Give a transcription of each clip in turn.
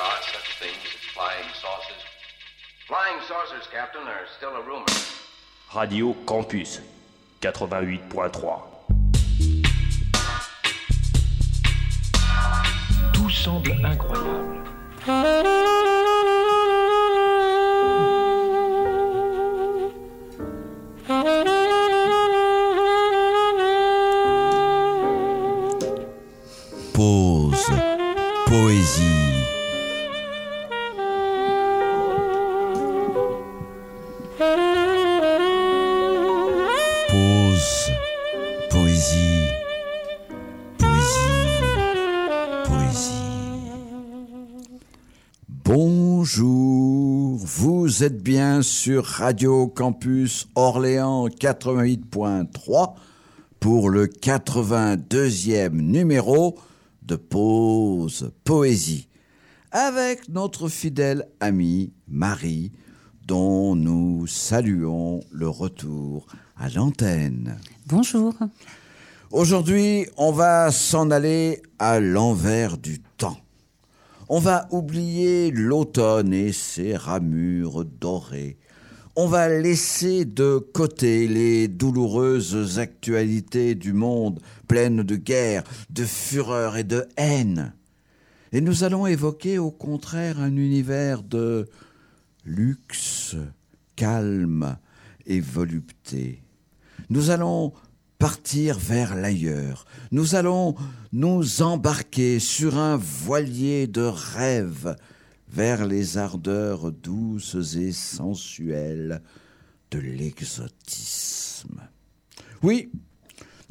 there are such things as flying saucers? Flying saucers, Captain, are still a rumor. Radio Campus 88.3. Tout semble incroyable. Vous êtes bien sur Radio Campus Orléans 88.3 pour le 82e numéro de Pause Poésie avec notre fidèle amie Marie dont nous saluons le retour à l'antenne. Bonjour. Aujourd'hui, on va s'en aller à l'envers du temps. On va oublier l'automne et ses ramures dorées. On va laisser de côté les douloureuses actualités du monde pleines de guerre, de fureur et de haine. Et nous allons évoquer au contraire un univers de luxe, calme et volupté. Nous allons partir vers l'ailleurs. Nous allons nous embarquer sur un voilier de rêve vers les ardeurs douces et sensuelles de l'exotisme. Oui,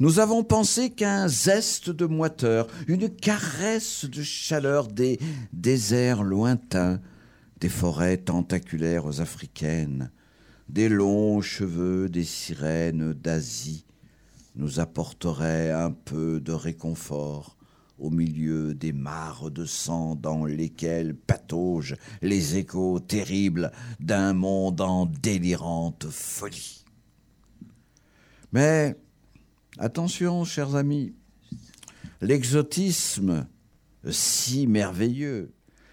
nous avons pensé qu'un zeste de moiteur, une caresse de chaleur des déserts lointains, des forêts tentaculaires africaines, des longs cheveux des sirènes d'Asie, nous apporterait un peu de réconfort au milieu des mares de sang dans lesquelles pataugent les échos terribles d'un monde en délirante folie. Mais attention, chers amis, l'exotisme si merveilleux,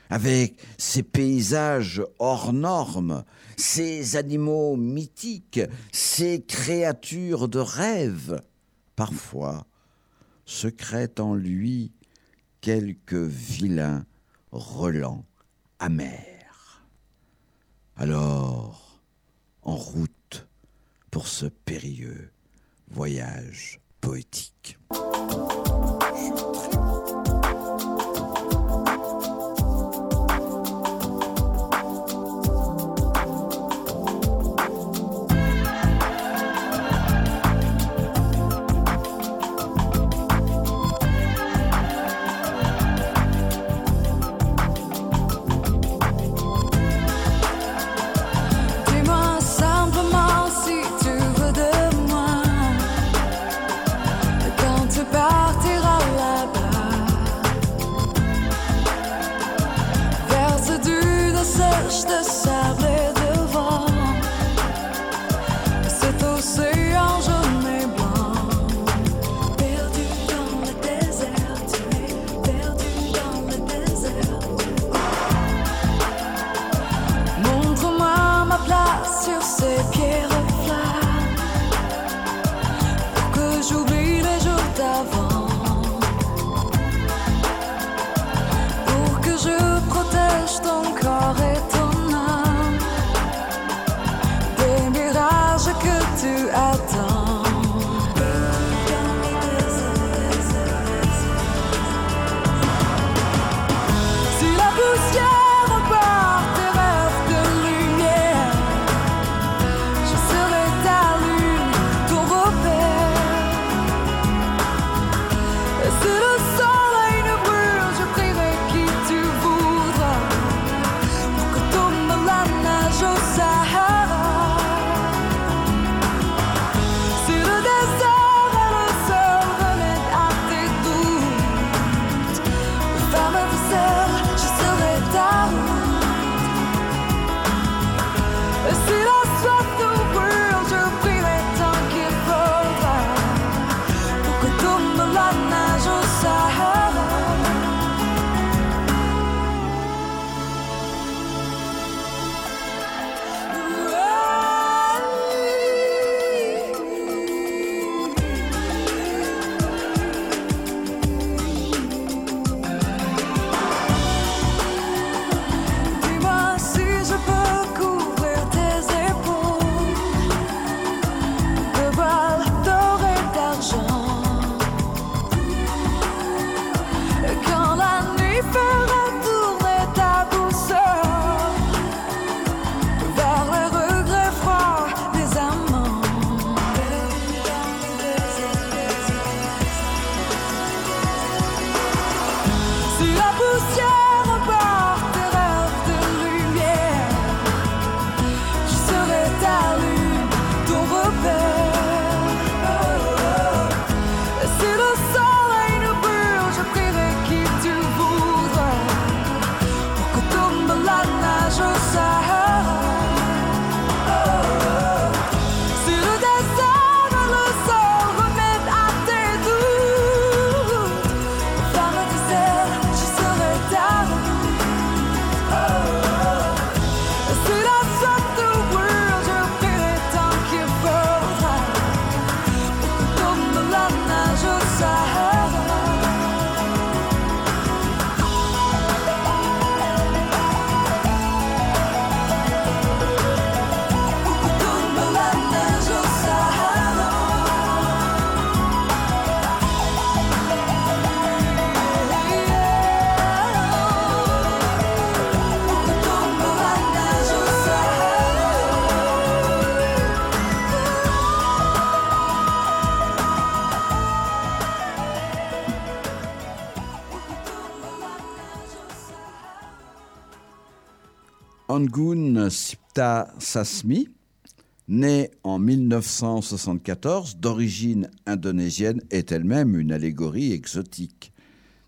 avec ces paysages hors normes, ces animaux mythiques, ces créatures de rêve, parfois secrète en lui quelques vilains relents amers. Alors, en route pour ce périlleux voyage poétique. Sasmi, née en 1974, d'origine indonésienne, est elle-même une allégorie exotique.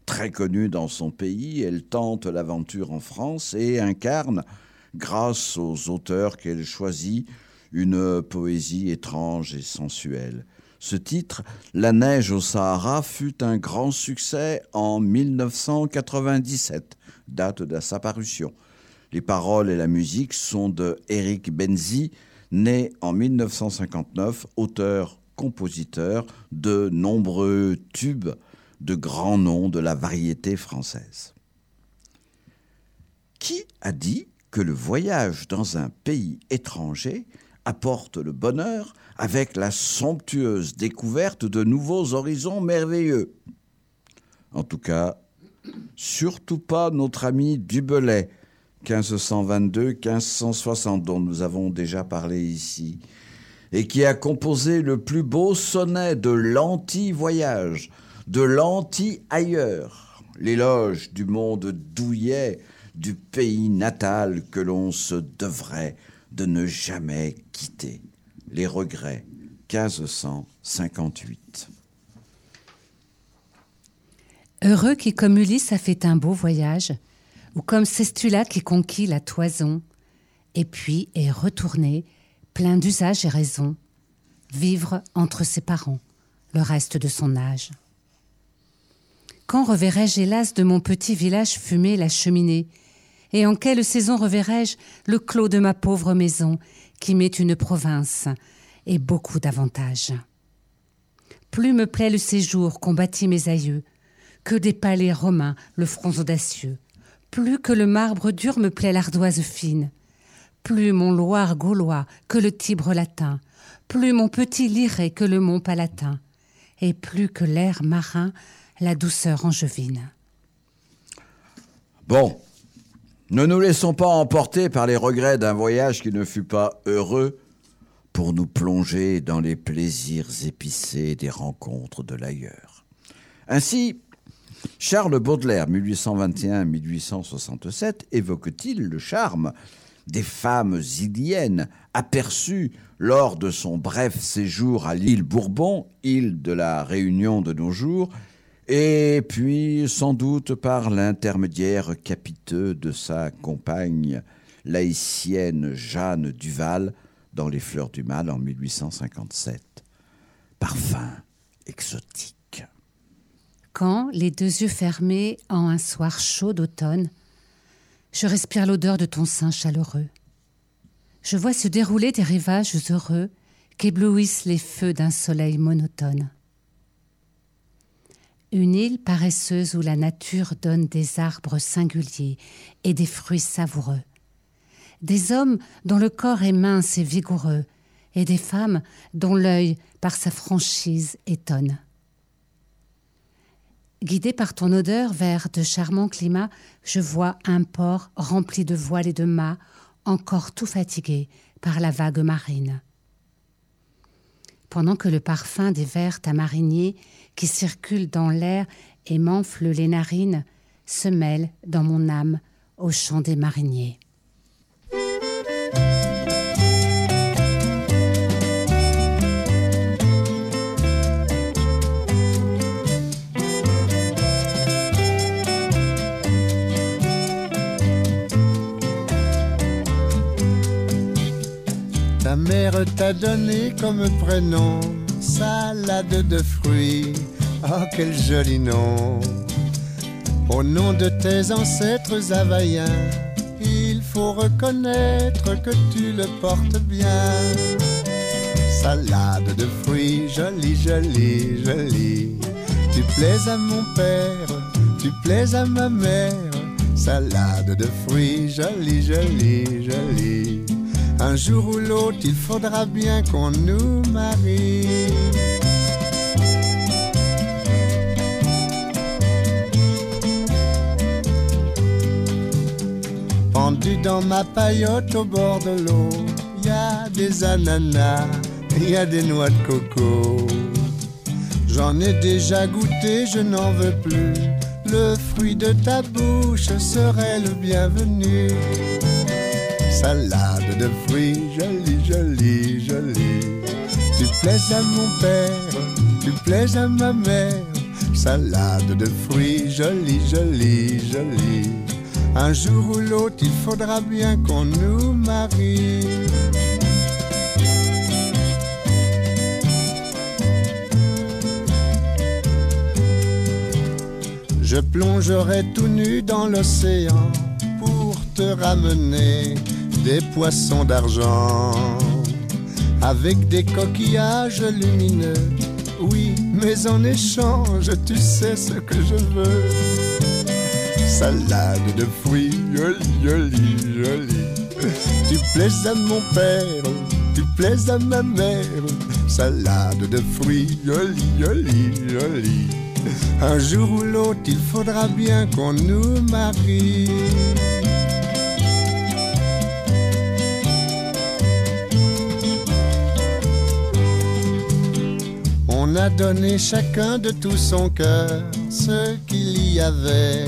Très connue dans son pays, elle tente l'aventure en France et incarne, grâce aux auteurs qu'elle choisit, une poésie étrange et sensuelle. Ce titre, La neige au Sahara, fut un grand succès en 1997, date de sa parution. Les paroles et la musique sont de Eric Benzi, né en 1959, auteur-compositeur de nombreux tubes de grands noms de la variété française. Qui a dit que le voyage dans un pays étranger apporte le bonheur avec la somptueuse découverte de nouveaux horizons merveilleux? En tout cas, surtout pas notre ami Dubelay, 1522-1560, dont nous avons déjà parlé ici, et qui a composé le plus beau sonnet de l'anti-voyage, de l'anti-ailleurs, l'éloge du monde douillet, du pays natal que l'on se devrait de ne jamais quitter. Les regrets, 1558. Heureux qui comme Ulysse a fait un beau voyage, ou comme Cestula qui conquit la toison, et puis est retourné, plein d'usage et raison, vivre entre ses parents le reste de son âge. Quand reverrai-je hélas de mon petit village fumer la cheminée? Et en quelle saison reverrai-je le clos de ma pauvre maison qui m'est une province et beaucoup d'avantages? Plus me plaît le séjour qu'ont bâti mes aïeux que des palais romains le front audacieux. Plus que le marbre dur me plaît l'ardoise fine, plus mon Loire gaulois que le Tibre latin, plus mon petit Liré que le mont Palatin, et plus que l'air marin la douceur angevine. Bon, ne nous laissons pas emporter par les regrets d'un voyage qui ne fut pas heureux pour nous plonger dans les plaisirs épicés des rencontres de l'ailleurs. Ainsi, Charles Baudelaire, 1821-1867, évoque-t-il le charme des femmes iliennes aperçues lors de son bref séjour à l'île Bourbon, île de la Réunion de nos jours, et puis sans doute par l'intermédiaire capiteux de sa compagne laïcienne Jeanne Duval dans Les Fleurs du Mal en 1857. Parfum exotique. Quand, les deux yeux fermés en un soir chaud d'automne, je respire l'odeur de ton sein chaleureux. Je vois se dérouler des rivages heureux qu'éblouissent les feux d'un soleil monotone. Une île paresseuse où la nature donne des arbres singuliers et des fruits savoureux. Des hommes dont le corps est mince et vigoureux, et des femmes dont l'œil, par sa franchise, étonne. Guidé par ton odeur vers de charmants climats, je vois un port rempli de voiles et de mâts, encore tout fatigué par la vague marine. Pendant que le parfum des verres tamariniers qui circulent dans l'air et m'enfle les narines se mêle dans mon âme au chant des mariniers. Ta mère t'a donné comme prénom salade de fruits. Oh, quel joli nom! Au nom de tes ancêtres havaïens, il faut reconnaître que tu le portes bien. Salade de fruits, jolie, jolie, jolie. Tu plais à mon père, tu plais à ma mère. Salade de fruits, jolie, jolie, jolie. Un jour ou l'autre, il faudra bien qu'on nous marie. Pendu dans ma paillote au bord de l'eau, il y a des ananas, il y a des noix de coco. J'en ai déjà goûté, je n'en veux plus. Le fruit de ta bouche serait le bienvenu. Salade de fruits, jolie, jolie, jolie. Tu plais à mon père, tu plais à ma mère, salade de fruits, jolie, jolie, jolie. Un jour ou l'autre, il faudra bien qu'on nous marie. Je plongerai tout nu dans l'océan pour te ramener des poissons d'argent avec des coquillages lumineux. Oui, mais en échange, tu sais ce que je veux. Salade de fruits, jolie, jolie, jolie. Tu plais à mon père, tu plais à ma mère. Salade de fruits, jolie, jolie, jolie. Un jour ou l'autre, il faudra bien qu'on nous marie. A donné chacun de tout son cœur ce qu'il y avait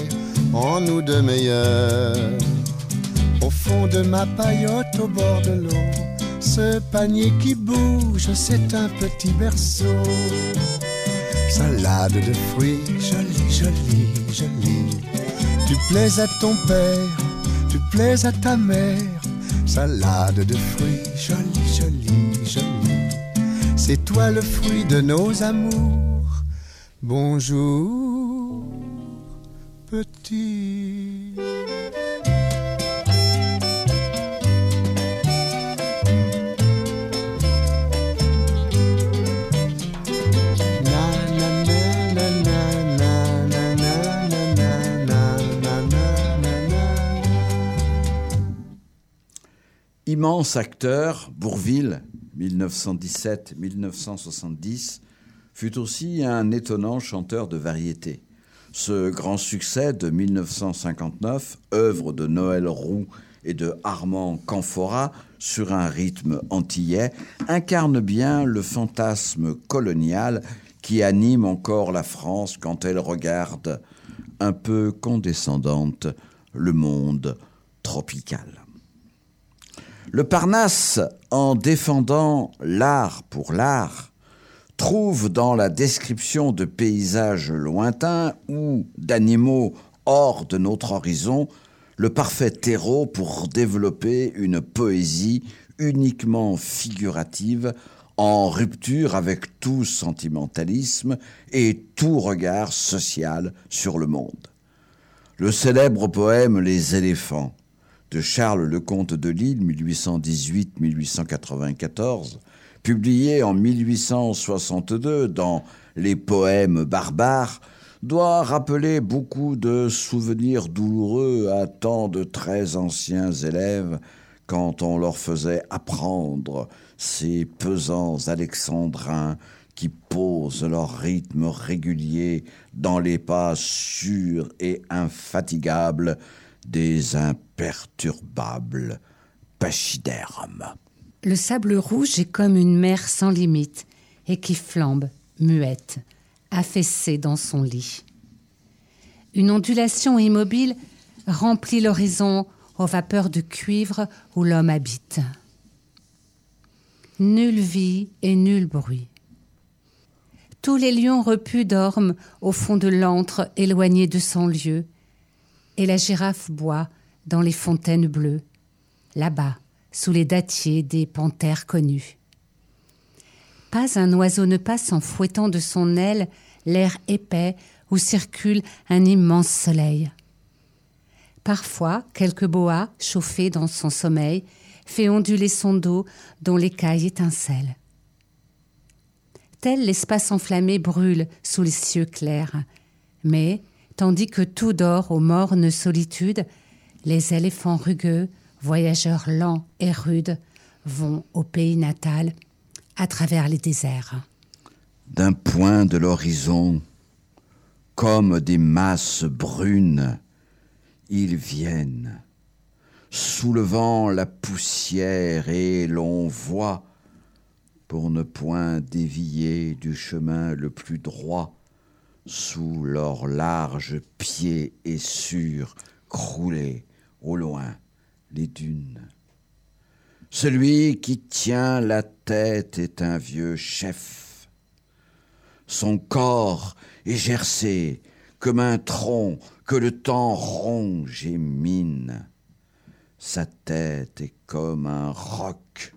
en nous de meilleur. Au fond de ma paillote au bord de l'eau, ce panier qui bouge, c'est un petit berceau. Salade de fruits, jolie, jolie, jolie. Tu plais à ton père, tu plais à ta mère. Salade de fruits, jolie, jolie toi le fruit de nos amours. Bonjour, petit. immense acteur, Bourville, 1917-1970, fut aussi un étonnant chanteur de variété. Ce grand succès de 1959, œuvre de Noël Roux et de Armand Canfora sur un rythme antillais, incarne bien le fantasme colonial qui anime encore la France quand elle regarde, un peu condescendante, le monde tropical. Le Parnasse, en défendant l'art pour l'art, trouve dans la description de paysages lointains ou d'animaux hors de notre horizon le parfait terreau pour développer une poésie uniquement figurative en rupture avec tout sentimentalisme et tout regard social sur le monde. Le célèbre poème Les éléphants de Charles Lecomte de Lille, 1818-1894, publié en 1862 dans Les Poèmes barbares, doit rappeler beaucoup de souvenirs douloureux à tant de très anciens élèves quand on leur faisait apprendre ces pesants alexandrins qui posent leur rythme régulier dans les pas sûrs et infatigables des imperturbables pachydermes. Le sable rouge est comme une mer sans limite et qui flambe, muette, affaissée dans son lit. Une ondulation immobile remplit l'horizon aux vapeurs de cuivre où l'homme habite. Nulle vie et nul bruit. Tous les lions repus dorment au fond de l'antre éloigné de son lieu, et la girafe boit dans les fontaines bleues, là-bas, sous les dattiers des panthères connues. Pas un oiseau ne passe en fouettant de son aile l'air épais où circule un immense soleil. Parfois, quelque boa, chauffé dans son sommeil, fait onduler son dos dont l'écaille étincelle. Tel l'espace enflammé brûle sous les cieux clairs, mais, tandis que tout dort aux mornes solitudes, les éléphants rugueux, voyageurs lents et rudes, vont au pays natal à travers les déserts. D'un point de l'horizon, comme des masses brunes, ils viennent, soulevant la poussière et l'on voit, pour ne point dévier du chemin le plus droit, sous leurs larges pieds et sûrs, crouler au loin les dunes Celui qui tient la tête est un vieux chef. Son corps est gercé comme un tronc que le temps ronge et mine. Sa tête est comme un roc,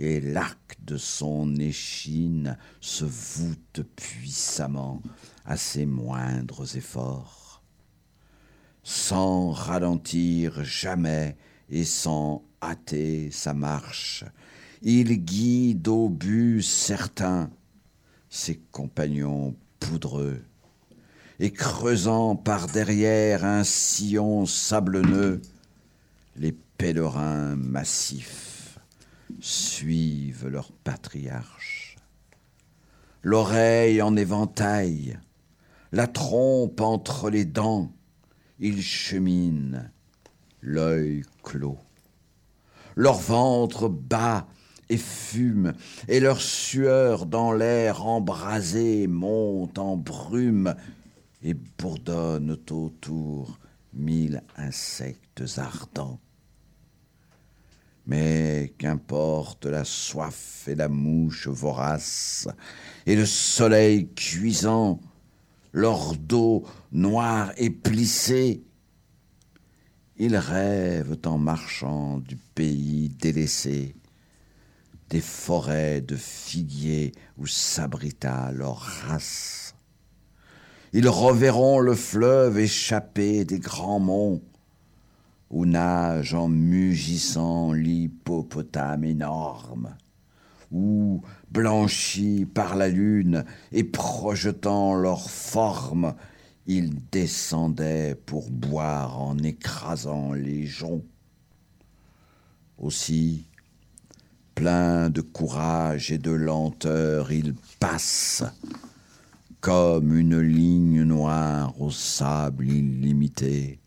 et l'arc de son échine se voûte puissamment à ses moindres efforts. Sans ralentir jamais et sans hâter sa marche, il guide au but certain ses compagnons poudreux, et creusant par derrière un sillon sablonneux, les pèlerins massifs suivent leur patriarche. L'oreille en éventail, la trompe entre les dents, ils cheminent, l'œil clos. Leur ventre bat et fume, et leur sueur dans l'air embrasé monte en brume et bourdonne autour mille insectes ardents. Mais qu'importe la soif et la mouche vorace, et le soleil cuisant, leur dos noir et plissé, ils rêvent en marchant du pays délaissé, des forêts de figuiers où s'abrita leur race. Ils reverront le fleuve échappé des grands monts, où nage en mugissant l'hippopotame énorme, où, blanchis par la lune et projetant leur forme, ils descendaient pour boire en écrasant les joncs. Aussi, plein de courage et de lenteur, ils passent comme une ligne noire au sable illimité.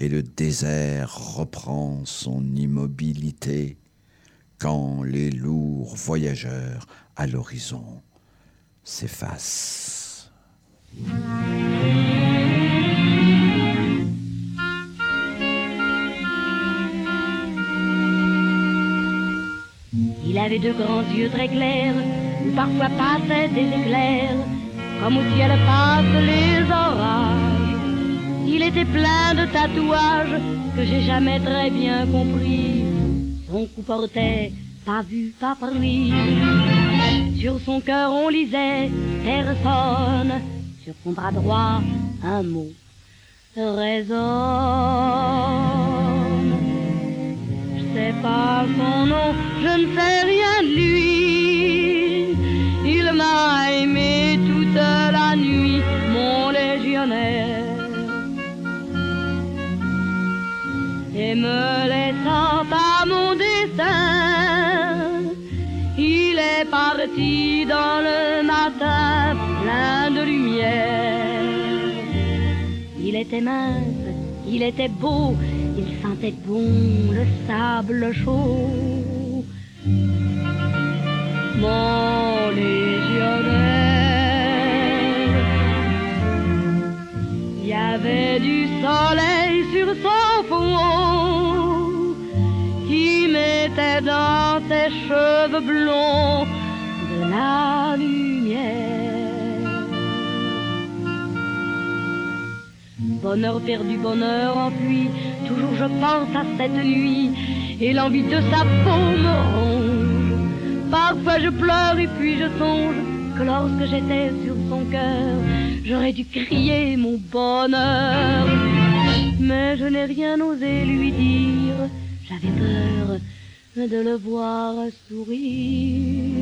Et le désert reprend son immobilité quand les lourds voyageurs à l'horizon s'effacent. Il avait de grands yeux très clairs, où parfois passaient des éclairs, comme au ciel passent les orages. Il était plein de tatouages que j'ai jamais très bien compris. Son cou portait pas vu, pas pris. Sur son cœur on lisait personne, sur son bras droit un mot résonne. Je sais pas son nom, je ne sais rien de lui. Et me laissant à mon destin, il est parti dans le matin plein de lumière. Il était mince, il était beau, il sentait bon le sable chaud. Dans ses cheveux blonds de la lumière. Bonheur perdu, bonheur enfui, toujours je pense à cette nuit et l'envie de sa peau me ronge. Parfois je pleure et puis je songe que lorsque j'étais sur son cœur, j'aurais dû crier mon bonheur. Mais je n'ai rien osé lui dire, j'avais peur de le voir sourire.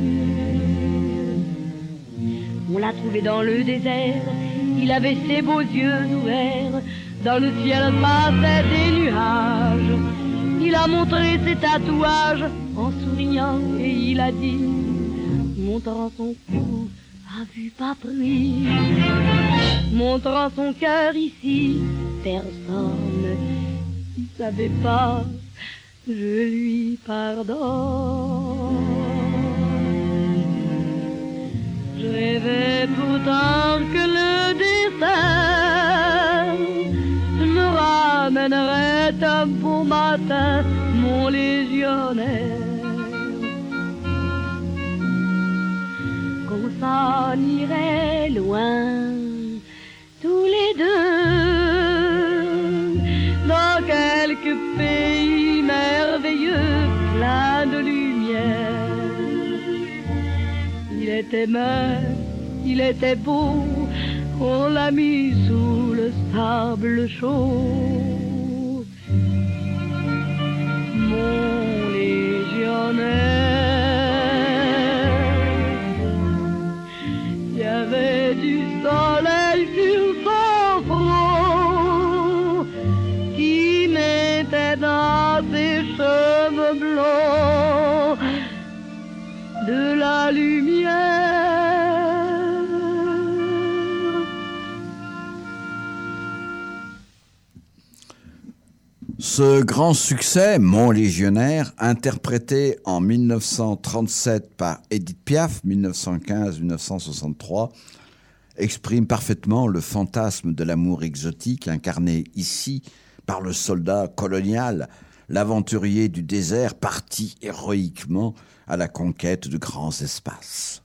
On l'a trouvé dans le désert, il avait ses beaux yeux ouverts, dans le ciel passaient des nuages. Il a montré ses tatouages en souriant et il a dit, montrant son cou à vue pas pris, montrant son cœur ici, personne ne savait pas, je lui pardonne. Je rêvais pourtant que le destin me ramènerait un beau matin, mon légionnaire. Qu'on s'en irait loin, tous les deux, dans quelques plein de lumière. Il était mince, il était beau, on l'a mis sous le sable chaud. Mon légionnaire, Ce grand succès, Mon Légionnaire, interprété en 1937 par Edith Piaf, 1915-1963, exprime parfaitement le fantasme de l'amour exotique incarné ici par le soldat colonial, l'aventurier du désert parti héroïquement à la conquête de grands espaces.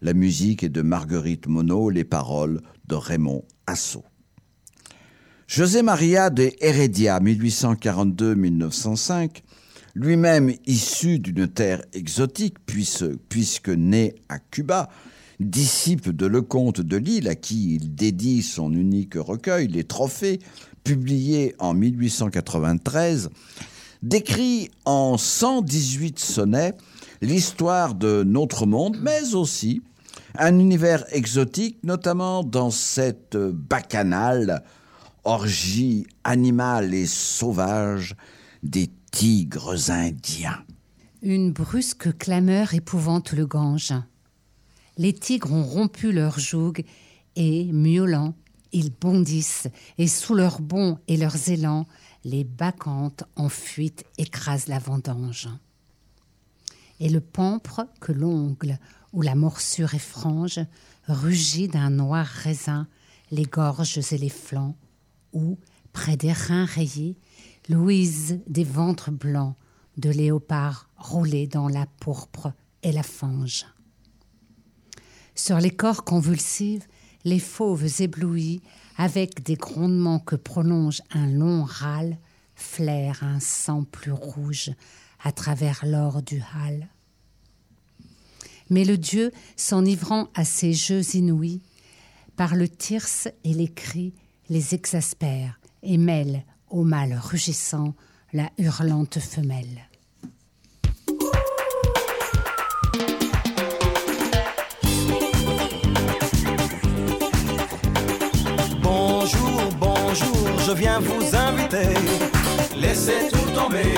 La musique est de Marguerite Monod, les paroles de Raymond Assau. José Maria de Heredia, 1842-1905, lui-même issu d'une terre exotique, puisque, né à Cuba, disciple de Lecomte de Lille, à qui il dédie son unique recueil, Les Trophées, publié en 1893, décrit en 118 sonnets l'histoire de notre monde, mais aussi un univers exotique, notamment dans cette bacchanale orgie animale et sauvage des tigres indiens. Une brusque clameur épouvante le Gange. Les tigres ont rompu leur joug et, miaulant, ils bondissent et sous leurs bonds et leurs élans, les bacchantes en fuite écrasent la vendange. Et le pampre que l'ongle ou la morsure effrange rugit d'un noir raisin les gorges et les flancs, où, près des reins rayés, louise des ventres blancs de léopards roulés dans la pourpre et la fange. Sur les corps convulsifs, les fauves éblouis, avec des grondements que prolonge un long râle, flairent un sang plus rouge à travers l'or du hâle. Mais le dieu, s'enivrant à ces jeux inouïs, par le tirse et les cris, les exaspère et mêle au mâle rugissant la hurlante femelle. Bonjour, bonjour, je viens vous inviter. Laissez tout tomber,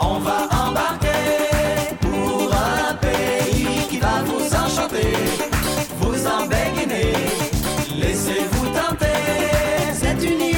on va embarquer pour un pays qui va vous enchanter, vous embéguiner. Laissez-vous tenter, c'est une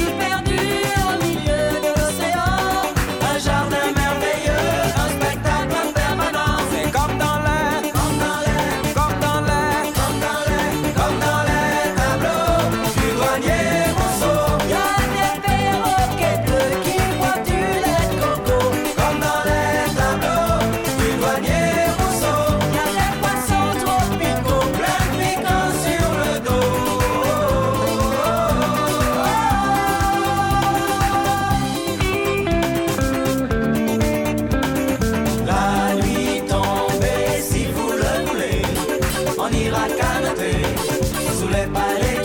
sous les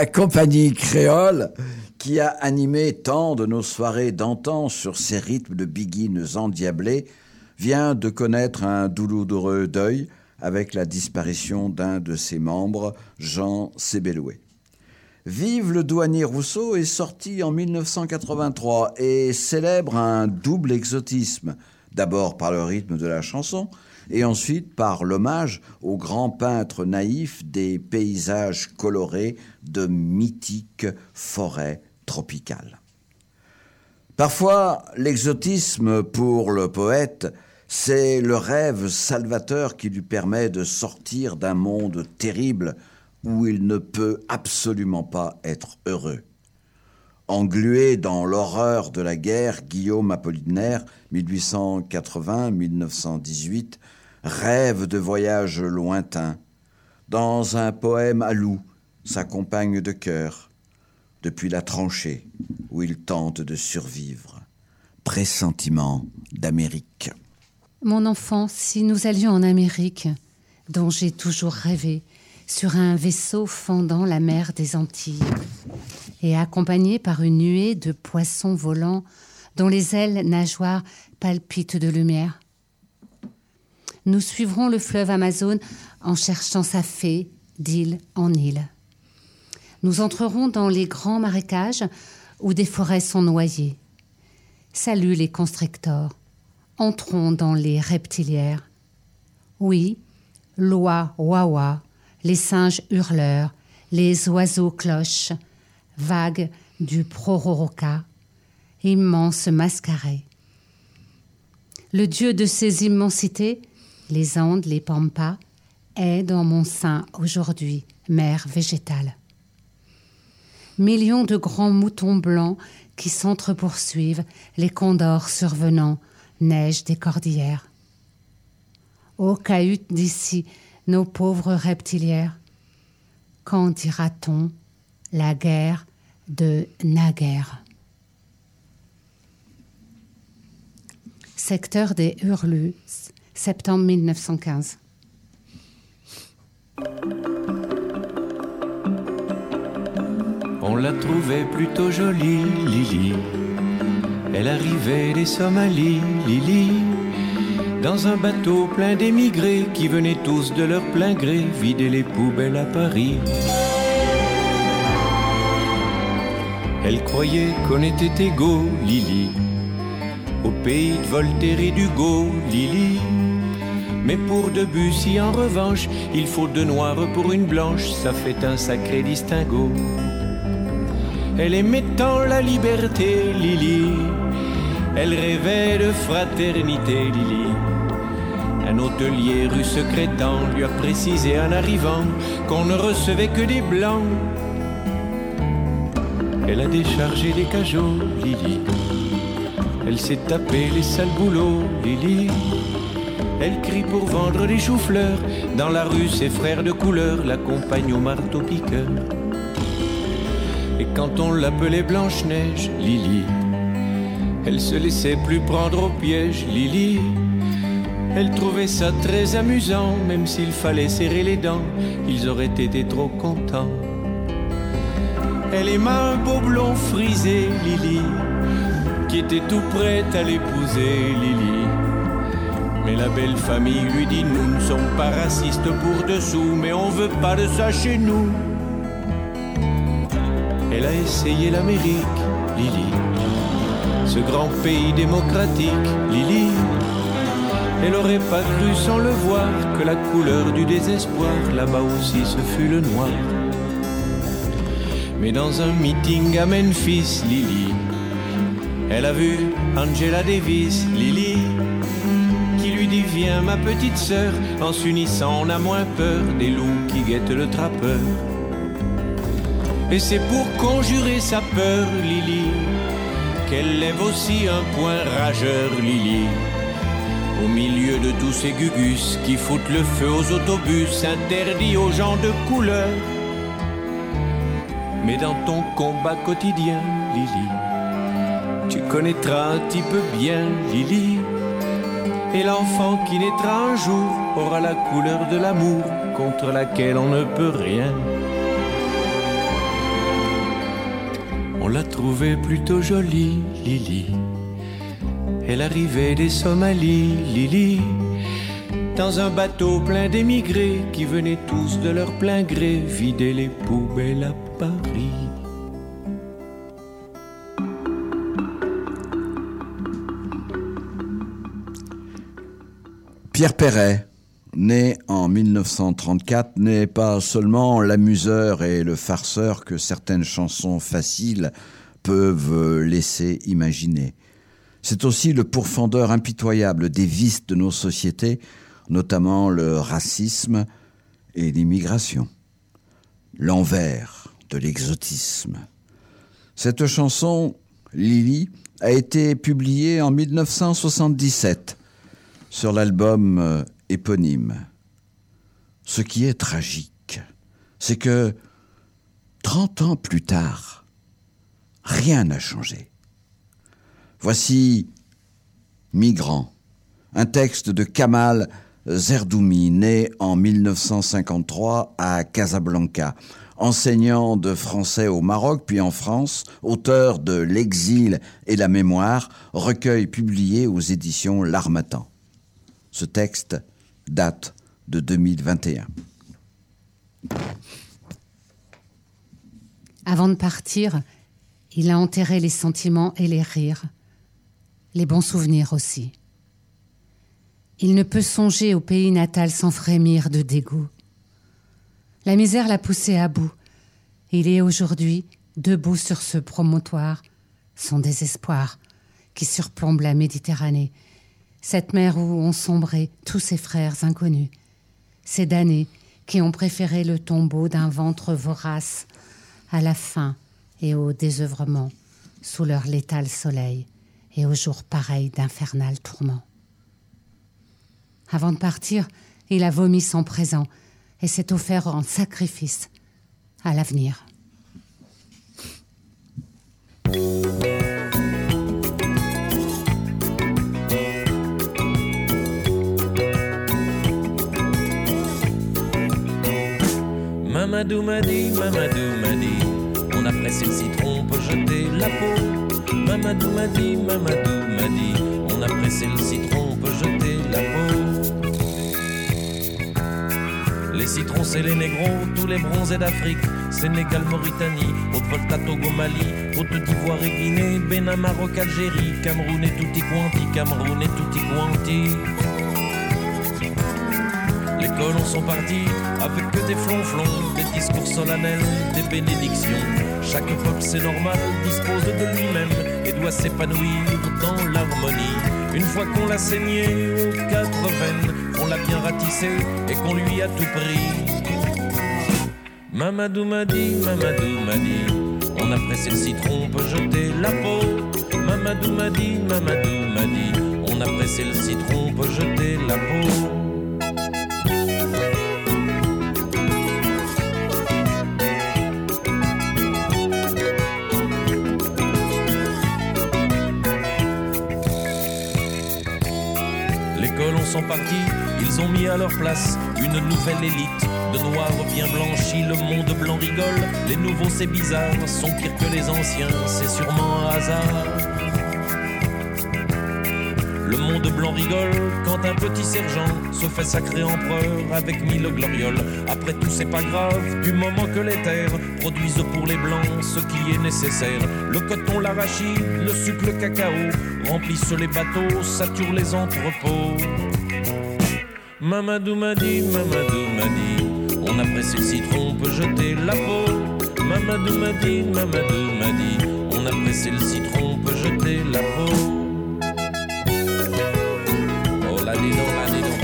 La compagnie créole, qui a animé tant de nos soirées d'antan sur ces rythmes de biguines endiablés, vient de connaître un douloureux deuil avec la disparition d'un de ses membres, Jean Sébéloué. Vive le douanier Rousseau est sorti en 1983 et célèbre un double exotisme, d'abord par le rythme de la chanson et ensuite par l'hommage au grand peintre naïf des paysages colorés de mythiques forêts tropicales. Parfois, l'exotisme pour le poète, c'est le rêve salvateur qui lui permet de sortir d'un monde terrible où il ne peut absolument pas être heureux. Englué dans l'horreur de la guerre, Guillaume Apollinaire, 1880-1918, rêve de voyages lointains. Dans un poème à loup, sa compagne de cœur, depuis la tranchée où il tente de survivre. Pressentiment d'Amérique. Mon enfant, si nous allions en Amérique, dont j'ai toujours rêvé, sur un vaisseau fendant la mer des Antilles, et accompagné par une nuée de poissons volants dont les ailes nageoires palpitent de lumière. Nous suivrons le fleuve Amazon en cherchant sa fée d'île en île. Nous entrerons dans les grands marécages où des forêts sont noyées. Salut les constrictors. Entrons dans les reptilières. Oui, l'oie wawa, les singes hurleurs, les oiseaux cloches, vagues du prororoca, immense mascaré. Le dieu de ces immensités, les Andes, les Pampas, est dans mon sein aujourd'hui, mère végétale. Millions de grands moutons blancs qui s'entrepoursuivent, les condors survenant, neige des cordillères. Ô cahutes d'ici, nos pauvres reptilières, quand dira-t-on la guerre de naguère? Secteur des Hurlus, septembre 1915. On la trouvait plutôt jolie, Lily. Elle arrivait des Somalies, Lily. Dans un bateau plein d'émigrés qui venaient tous de leur plein gré vider les poubelles à Paris. Elle croyait qu'on était égaux, Lily. Au pays de Voltaire et d'Hugo, Lily. Mais pour Debussy, en revanche, il faut deux noirs pour une blanche, ça fait un sacré distinguo. Elle aimait tant la liberté, Lily. Elle rêvait de fraternité, Lily. Un hôtelier rue secrétant lui a précisé en arrivant qu'on ne recevait que des blancs. Elle a déchargé les cajots, Lily. Elle s'est tapé les sales boulots, Lily. Elle crie pour vendre des choux-fleurs. Dans la rue, ses frères de couleur l'accompagnent au marteau-piqueur. Et quand on l'appelait Blanche-Neige, Lily, elle se laissait plus prendre au piège, Lily. Elle trouvait ça très amusant, même s'il fallait serrer les dents, ils auraient été trop contents. Elle aima un beau blond frisé, Lily, qui était tout prête à l'épouser, Lily. Mais la belle famille lui dit Nous ne sommes pas racistes pour dessous, mais on veut pas de ça chez nous. Elle a essayé l'Amérique, Lily, ce grand pays démocratique, Lily. Elle aurait pas cru sans le voir que la couleur du désespoir là-bas aussi ce fut le noir. Mais dans un meeting à Memphis, Lily, elle a vu Angela Davis, Lily, ma petite sœur, en s'unissant on a moins peur des loups qui guettent le trappeur. Et c'est pour conjurer sa peur, Lily, qu'elle lève aussi un point rageur, Lily. Au milieu de tous ces gugus qui foutent le feu aux autobus interdits aux gens de couleur. Mais dans ton combat quotidien, Lily, tu connaîtras un petit peu bien Lily. Et l'enfant qui naîtra un jour aura la couleur de l'amour contre laquelle on ne peut rien. On l'a trouvée plutôt jolie, Lily. Elle arrivait des Somalies, Lily. Dans un bateau plein d'émigrés qui venaient tous de leur plein gré vider les poubelles à Paris. Pierre Perret, né en 1934, n'est pas seulement l'amuseur et le farceur que certaines chansons faciles peuvent laisser imaginer. C'est aussi le pourfendeur impitoyable des vices de nos sociétés, notamment le racisme et l'immigration. L'envers de l'exotisme. Cette chanson, Lily, a été publiée en 1977 sur l'album euh, éponyme. Ce qui est tragique, c'est que 30 ans plus tard, rien n'a changé. Voici Migrant, un texte de Kamal Zerdoumi, né en 1953 à Casablanca, enseignant de français au Maroc puis en France, auteur de L'exil et la mémoire, recueil publié aux éditions L'Armatan. Ce texte date de 2021. Avant de partir, il a enterré les sentiments et les rires, les bons souvenirs aussi. Il ne peut songer au pays natal sans frémir de dégoût. La misère l'a poussé à bout. Il est aujourd'hui debout sur ce promontoire, son désespoir, qui surplombe la Méditerranée, cette mer où ont sombré tous ses frères inconnus, ces damnés qui ont préféré le tombeau d'un ventre vorace à la faim et au désœuvrement, sous leur létal soleil et au jour pareil d'infernal tourment. Avant de partir, il a vomi son présent et s'est offert en sacrifice à l'avenir. Mamadou m'a dit, Mamadou m'a dit, on a pressé le citron, on peut jeter la peau. Mamadou m'a dit, Mamadou m'a dit, on a pressé le citron, on peut jeter la peau. Les citrons, c'est les négros, tous les bronzés d'Afrique. Sénégal, Mauritanie, Haute-Volta, Togo, Mali, Côte d'Ivoire et Guinée, Bénin, Maroc, Algérie, Cameroun et tutti quanti, Cameroun et tutti quanti. Les colons sont partis avec que des flonflons, discours solennels, des bénédictions. Chaque peuple, c'est normal, dispose de lui-même et doit s'épanouir dans l'harmonie. Une fois qu'on l'a saigné aux quatre veines, qu'on l'a bien ratissé et qu'on lui a tout pris. Mamadou m'a dit, Mamadou m'a dit, on a pressé le citron, on jeter la peau. Mamadou m'a dit, Mamadou m'a dit, on a pressé le citron, on jeter la peau. À leur place une nouvelle élite. De noirs bien blanchis, le monde blanc rigole. Les nouveaux, c'est bizarre, sont pires que les anciens, c'est sûrement un hasard. Le monde blanc rigole quand un petit sergent se fait sacrer empereur avec mille glorioles. Après tout, c'est pas grave, du moment que les terres produisent pour les blancs ce qui est nécessaire. Le coton, l'arachide, le sucre, le cacao remplissent les bateaux, saturent les entrepôts. Mamadou m'a dit, Mamadou m'a dit, on a pressé le citron, on peut jeter la peau. Mamadou m'a dit, Mamadou m'a dit, on a pressé le citron, on peut jeter la peau. Oh la donc, la donc.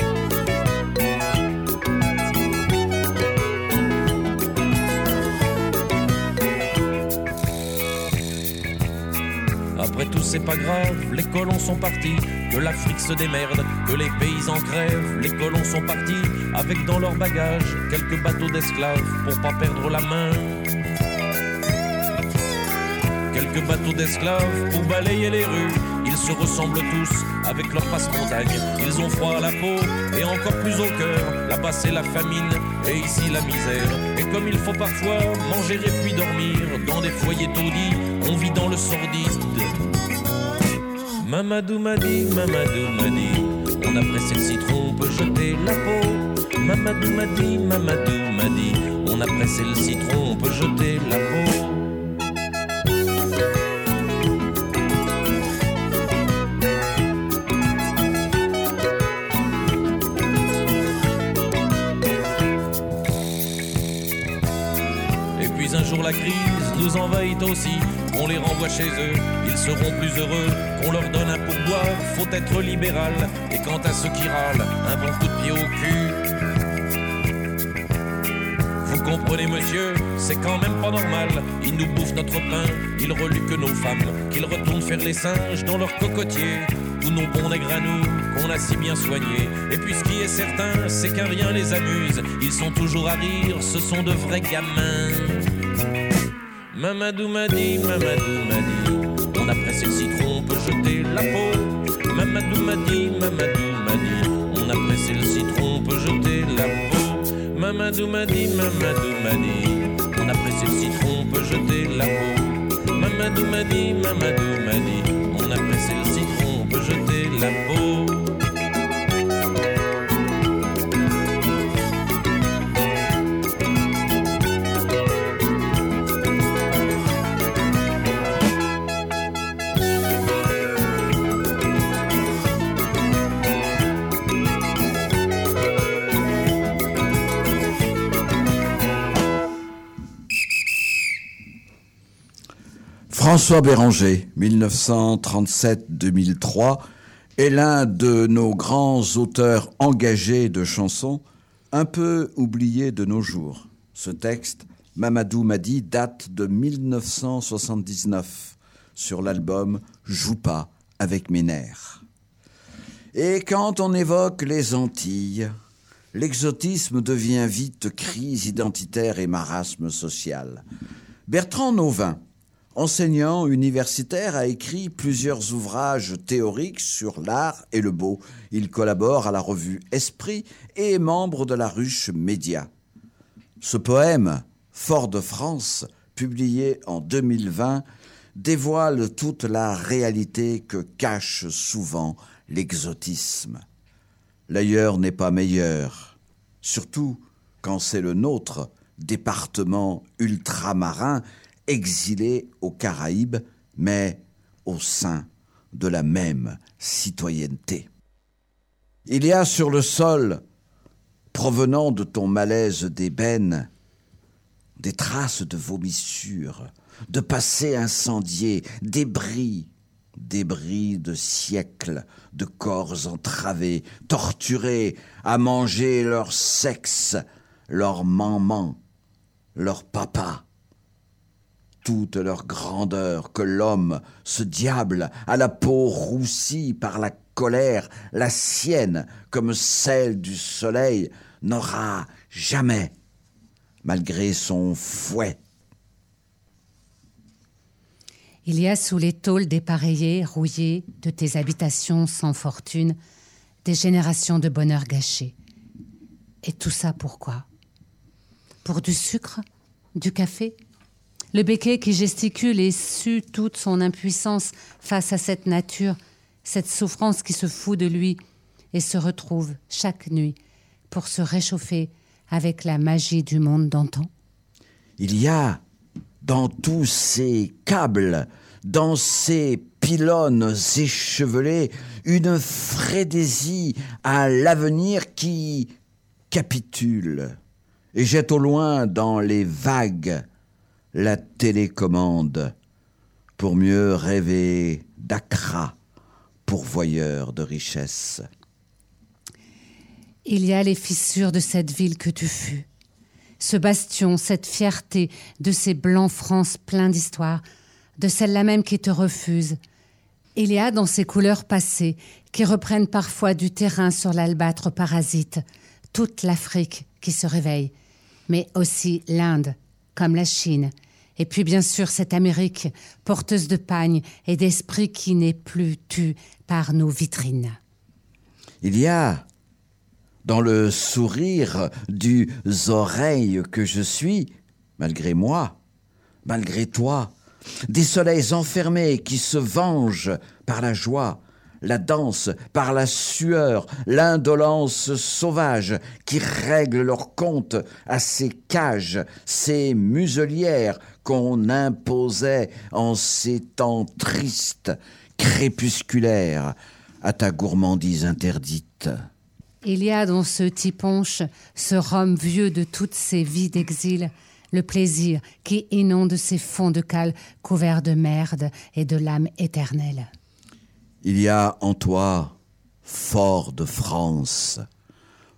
Après tout, c'est pas grave, les colons sont partis, que l'Afrique se démerde, que les paysans crèvent, les colons sont partis, avec dans leur bagage quelques bateaux d'esclaves pour pas perdre la main. Quelques bateaux d'esclaves pour balayer les rues, ils se ressemblent tous avec leur passe-montagne. Ils ont froid à la peau et encore plus au cœur. Là-bas c'est la famine et ici la misère. Et comme il faut parfois manger et puis dormir dans des foyers taudis, on vit dans le sordide. Mamadou m'a dit, Mamadou m'a dit, on a pressé le citron, on peut jeter la peau. Mamadou m'a dit, Mamadou m'a dit, on a le citron, on peut jeter la peau. Et puis un jour la crise nous envahit aussi, on les renvoie chez eux, seront plus heureux qu'on leur donne un pourboire, faut être libéral. Et quant à ceux qui râlent, un bon coup de pied au cul. Vous comprenez monsieur, c'est quand même pas normal, ils nous bouffent notre pain, ils reluent que nos femmes, qu'ils retournent faire les singes dans leur cocotier. Tous nos bons nègres à nous, qu'on a si bien soignés. Et puis ce qui est certain, c'est qu'un rien les amuse. Ils sont toujours à rire, ce sont de vrais gamins. Mamadou m'a dit, Mamadou m'a dit, on a pressé le citron, on peut jeter la peau. Mamadou m'a dit, Mamadou m'a dit, on a pressé le citron, on peut jeter la peau. Mamadou m'a dit, Mamadou m'a dit, on a pressé le citron, on peut jeter la peau. Mamadou m'a dit, Mamadou m'a dit, François Béranger, 1937-2003, est l'un de nos grands auteurs engagés de chansons, un peu oublié de nos jours. Ce texte, Mamadou Madi, date de 1979 sur l'album Joue pas avec mes nerfs. Et quand on évoque les Antilles, l'exotisme devient vite crise identitaire et marasme social. Bertrand Nauvin, enseignant universitaire, a écrit plusieurs ouvrages théoriques sur l'art et le beau. Il collabore à la revue Esprit et est membre de la ruche Média. Ce poème, Fort de France, publié en 2020, dévoile toute la réalité que cache souvent l'exotisme. L'ailleurs n'est pas meilleur, surtout quand c'est le nôtre, département ultramarin, exilé aux Caraïbes, mais au sein de la même citoyenneté. Il y a sur le sol, provenant de ton malaise d'ébène, des traces de vomissures, de passé incendié, débris, débris de siècles, de corps entravés, torturés, à manger leur sexe, leur maman, leur papa, toute leur grandeur que l'homme, ce diable, à la peau roussie par la colère, la sienne comme celle du soleil, n'aura jamais, malgré son fouet. Il y a sous les tôles dépareillées, rouillées de tes habitations sans fortune, des générations de bonheur gâché. Et tout ça pourquoi Pour du sucre? Du café? Le béquet qui gesticule et sue toute son impuissance face à cette nature, cette souffrance qui se fout de lui et se retrouve chaque nuit pour se réchauffer avec la magie du monde d'antan. Il y a dans tous ces câbles, dans ces pylônes échevelés, une frénésie à l'avenir qui capitule. Et jette au loin dans les vagues la télécommande pour mieux rêver d'Accra, pourvoyeur de richesses. Il y a les fissures de cette ville que tu fus, ce bastion, cette fierté de ces blancs France pleins d'histoire, de celle-là même qui te refuse. Il y a dans ces couleurs passées, qui reprennent parfois du terrain sur l'albâtre parasite, toute l'Afrique qui se réveille, mais aussi l'Inde, comme la Chine, et puis bien sûr cette Amérique, porteuse de pagne et d'esprit qui n'est plus tue par nos vitrines. Il y a dans le sourire du oreilles que je suis, malgré moi, malgré toi, des soleils enfermés qui se vengent par la joie, la danse, par la sueur, l'indolence sauvage, qui règlent leur compte à ces cages, ces muselières qu'on imposait en ces temps tristes, crépusculaires, à ta gourmandise interdite. Il y a dans ce tiponche, ce rhum vieux de toutes ces vies d'exil, le plaisir qui inonde ces fonds de cale couverts de merde et de l'âme éternelle. Il y a en toi, fort de France,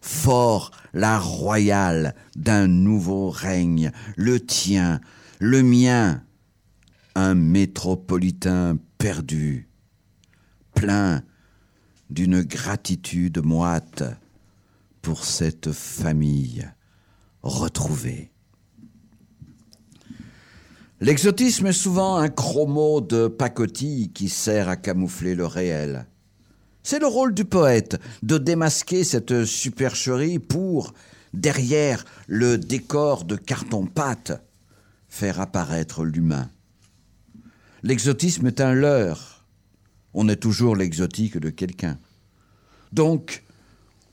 fort la royale d'un nouveau règne, le tien, le mien, un métropolitain perdu, plein d'une gratitude moite pour cette famille retrouvée. L'exotisme est souvent un chromo de pacotille qui sert à camoufler le réel. C'est le rôle du poète de démasquer cette supercherie pour, derrière le décor de carton-pâte, faire apparaître l'humain. L'exotisme est un leurre. On est toujours l'exotique de quelqu'un. Donc,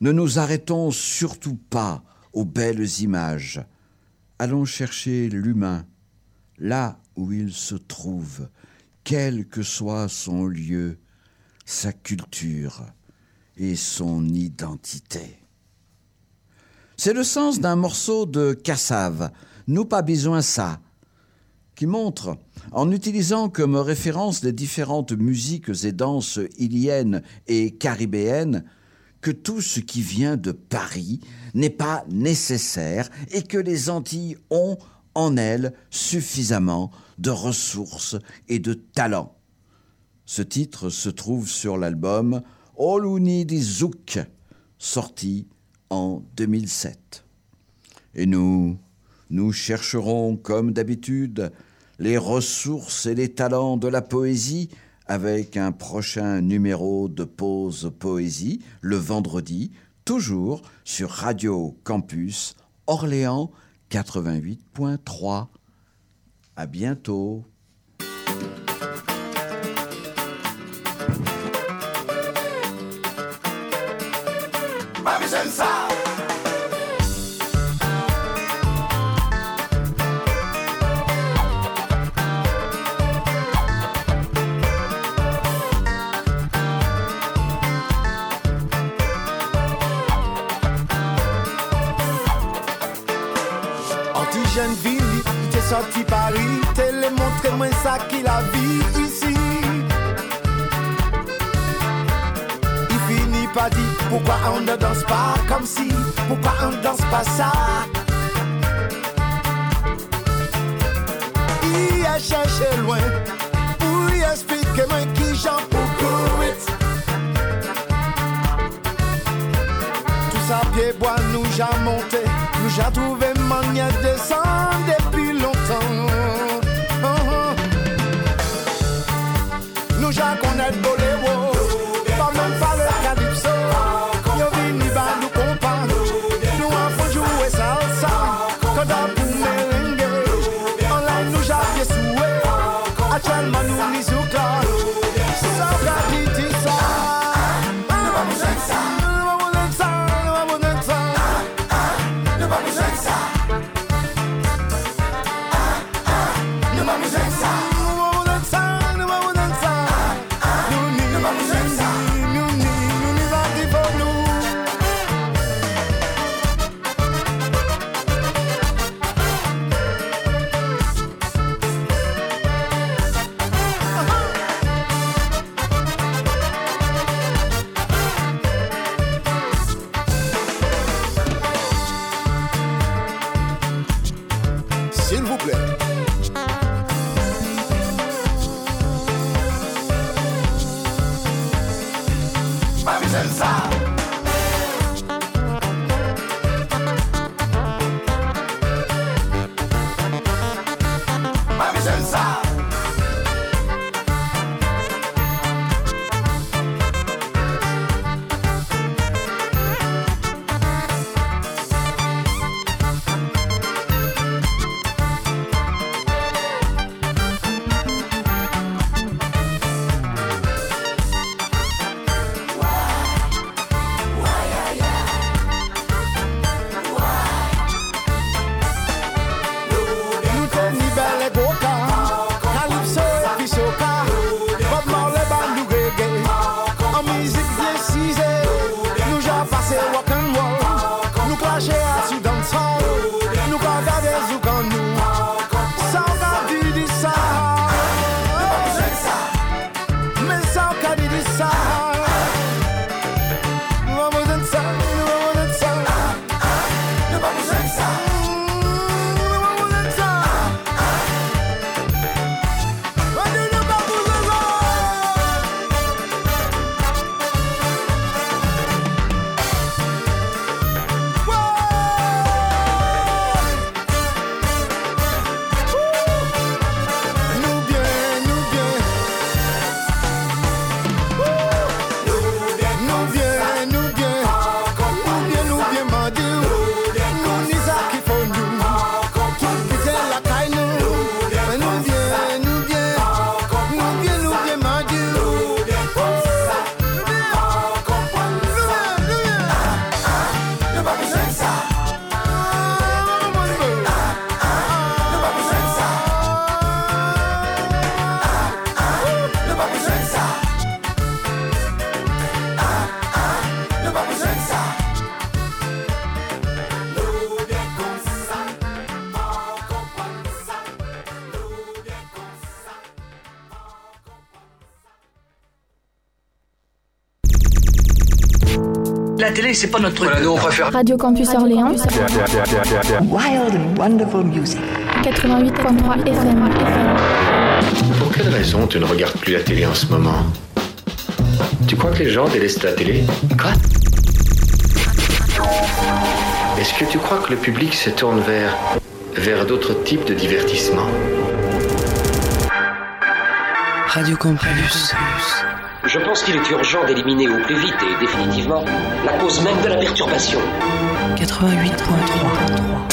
ne nous arrêtons surtout pas aux belles images. Allons chercher l'humain là où il se trouve, quel que soit son lieu, sa culture et son identité. C'est le sens d'un morceau de Cassave, Nous pas besoin ça, qui montre, en utilisant comme référence les différentes musiques et danses iliennes et caribéennes, que tout ce qui vient de Paris n'est pas nécessaire et que les Antilles ont en elles suffisamment de ressources et de talents. Ce titre se trouve sur l'album Oluni di Zouk, sorti en 2007. Et nous, nous chercherons, comme d'habitude, les ressources et les talents de la poésie avec un prochain numéro de Pause Poésie le vendredi, toujours sur Radio Campus Orléans 88.3. À bientôt. Anti-jeune ville, t'es sorti Paris, télé montré moi ça qui la vie ici. Il finit par dire pourquoi on ne danse pas comme si, pourquoi on ne danse pas ça? Il a cherché loin pour y expliquer moi qui j'en. Tout ça pied bois nous j'ai monté, nous j'ai trouvé manière de descendre 身上 La télé, c'est pas notre truc. Voilà, nous, on préfère. Radio Campus Orléans, Wild and wonderful music. 88.3 FM. Pour quelle raison tu ne regardes plus la télé en ce moment? Tu crois que les gens délaissent la télé? Quoi? Est-ce que tu crois que le public se tourne vers vers d'autres types de divertissements Radio Campus. Je pense qu'il est urgent d'éliminer au plus vite et définitivement la cause même de la perturbation. 88.3